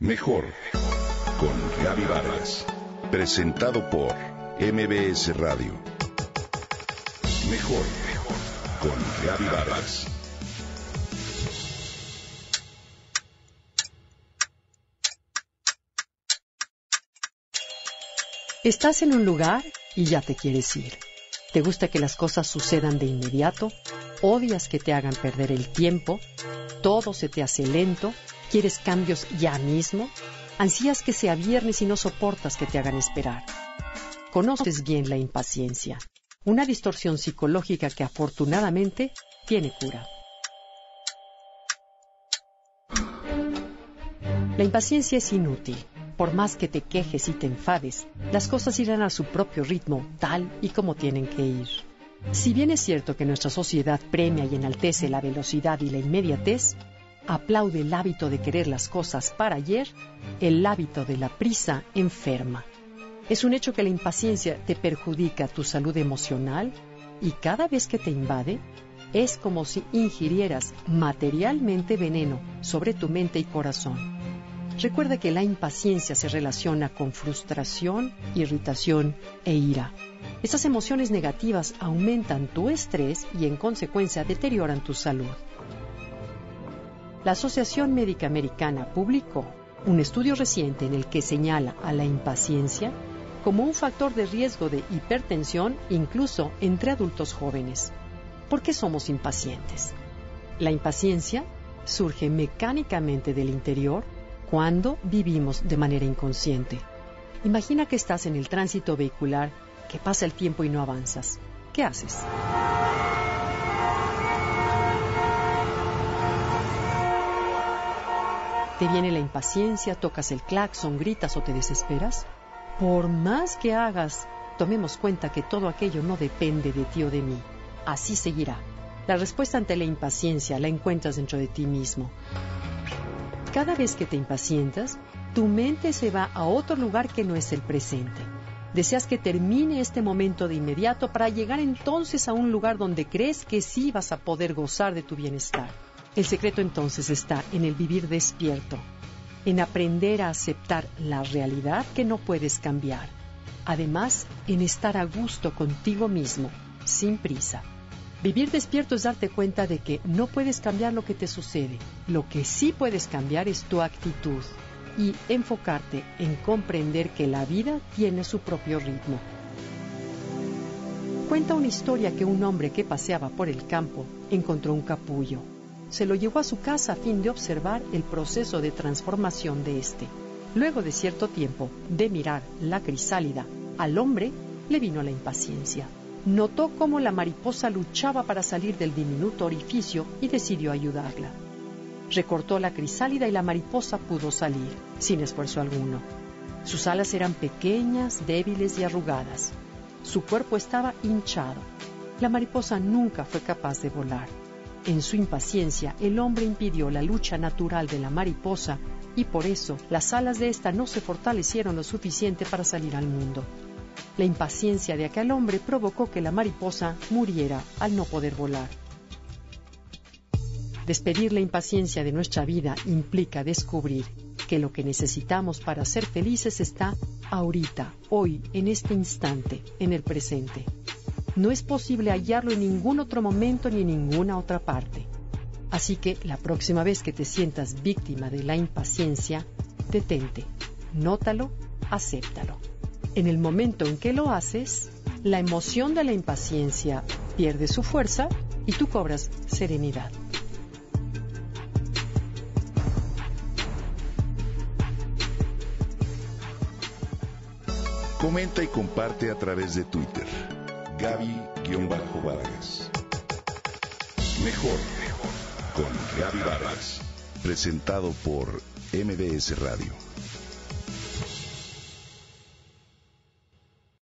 Mejor con Gaby Vargas. Presentado por MBS Radio. Mejor con Gaby Vargas. Estás en un lugar y ya te quieres ir. ¿Te gusta que las cosas sucedan de inmediato? ¿Odias que te hagan perder el tiempo? ¿Todo se te hace lento? ¿Quieres cambios ya mismo? Ansías que sea viernes y no soportas que te hagan esperar. Conoces bien la impaciencia, una distorsión psicológica que afortunadamente tiene cura. La impaciencia es inútil. Por más que te quejes y te enfades, las cosas irán a su propio ritmo, tal y como tienen que ir. Si bien es cierto que nuestra sociedad premia y enaltece la velocidad y la inmediatez, aplaude el hábito de querer las cosas para ayer, el hábito de la prisa enferma. Es un hecho que la impaciencia te perjudica tu salud emocional y cada vez que te invade, es como si ingirieras materialmente veneno sobre tu mente y corazón. Recuerda que la impaciencia se relaciona con frustración, irritación e ira. Estas emociones negativas aumentan tu estrés y en consecuencia deterioran tu salud la Asociación Médica Americana publicó un estudio reciente en el que señala a la impaciencia como un factor de riesgo de hipertensión incluso entre adultos jóvenes. ¿Por qué somos impacientes? La impaciencia surge mecánicamente del interior cuando vivimos de manera inconsciente. Imagina que estás en el tránsito vehicular, que pasa el tiempo y no avanzas. ¿Qué haces? Te viene la impaciencia, tocas el claxon, gritas o te desesperas. Por más que hagas, tomemos cuenta que todo aquello no depende de ti o de mí. Así seguirá. La respuesta ante la impaciencia la encuentras dentro de ti mismo. Cada vez que te impacientas, tu mente se va a otro lugar que no es el presente. Deseas que termine este momento de inmediato para llegar entonces a un lugar donde crees que sí vas a poder gozar de tu bienestar. El secreto entonces está en el vivir despierto, en aprender a aceptar la realidad que no puedes cambiar. Además, en estar a gusto contigo mismo, sin prisa. Vivir despierto es darte cuenta de que no puedes cambiar lo que te sucede. Lo que sí puedes cambiar es tu actitud y enfocarte en comprender que la vida tiene su propio ritmo. Cuenta una historia que un hombre que paseaba por el campo encontró un capullo se lo llevó a su casa a fin de observar el proceso de transformación de éste. Luego de cierto tiempo de mirar la crisálida, al hombre le vino la impaciencia. Notó cómo la mariposa luchaba para salir del diminuto orificio y decidió ayudarla. Recortó la crisálida y la mariposa pudo salir, sin esfuerzo alguno. Sus alas eran pequeñas, débiles y arrugadas. Su cuerpo estaba hinchado. La mariposa nunca fue capaz de volar. En su impaciencia, el hombre impidió la lucha natural de la mariposa y por eso las alas de ésta no se fortalecieron lo suficiente para salir al mundo. La impaciencia de aquel hombre provocó que la mariposa muriera al no poder volar. Despedir la impaciencia de nuestra vida implica descubrir que lo que necesitamos para ser felices está ahorita, hoy, en este instante, en el presente no es posible hallarlo en ningún otro momento ni en ninguna otra parte. Así que la próxima vez que te sientas víctima de la impaciencia, detente, nótalo, acéptalo. En el momento en que lo haces, la emoción de la impaciencia pierde su fuerza y tú cobras serenidad. Comenta y comparte a través de Twitter. Gaby-Vargas. Mejor con Gaby Vargas. Presentado por MBS Radio.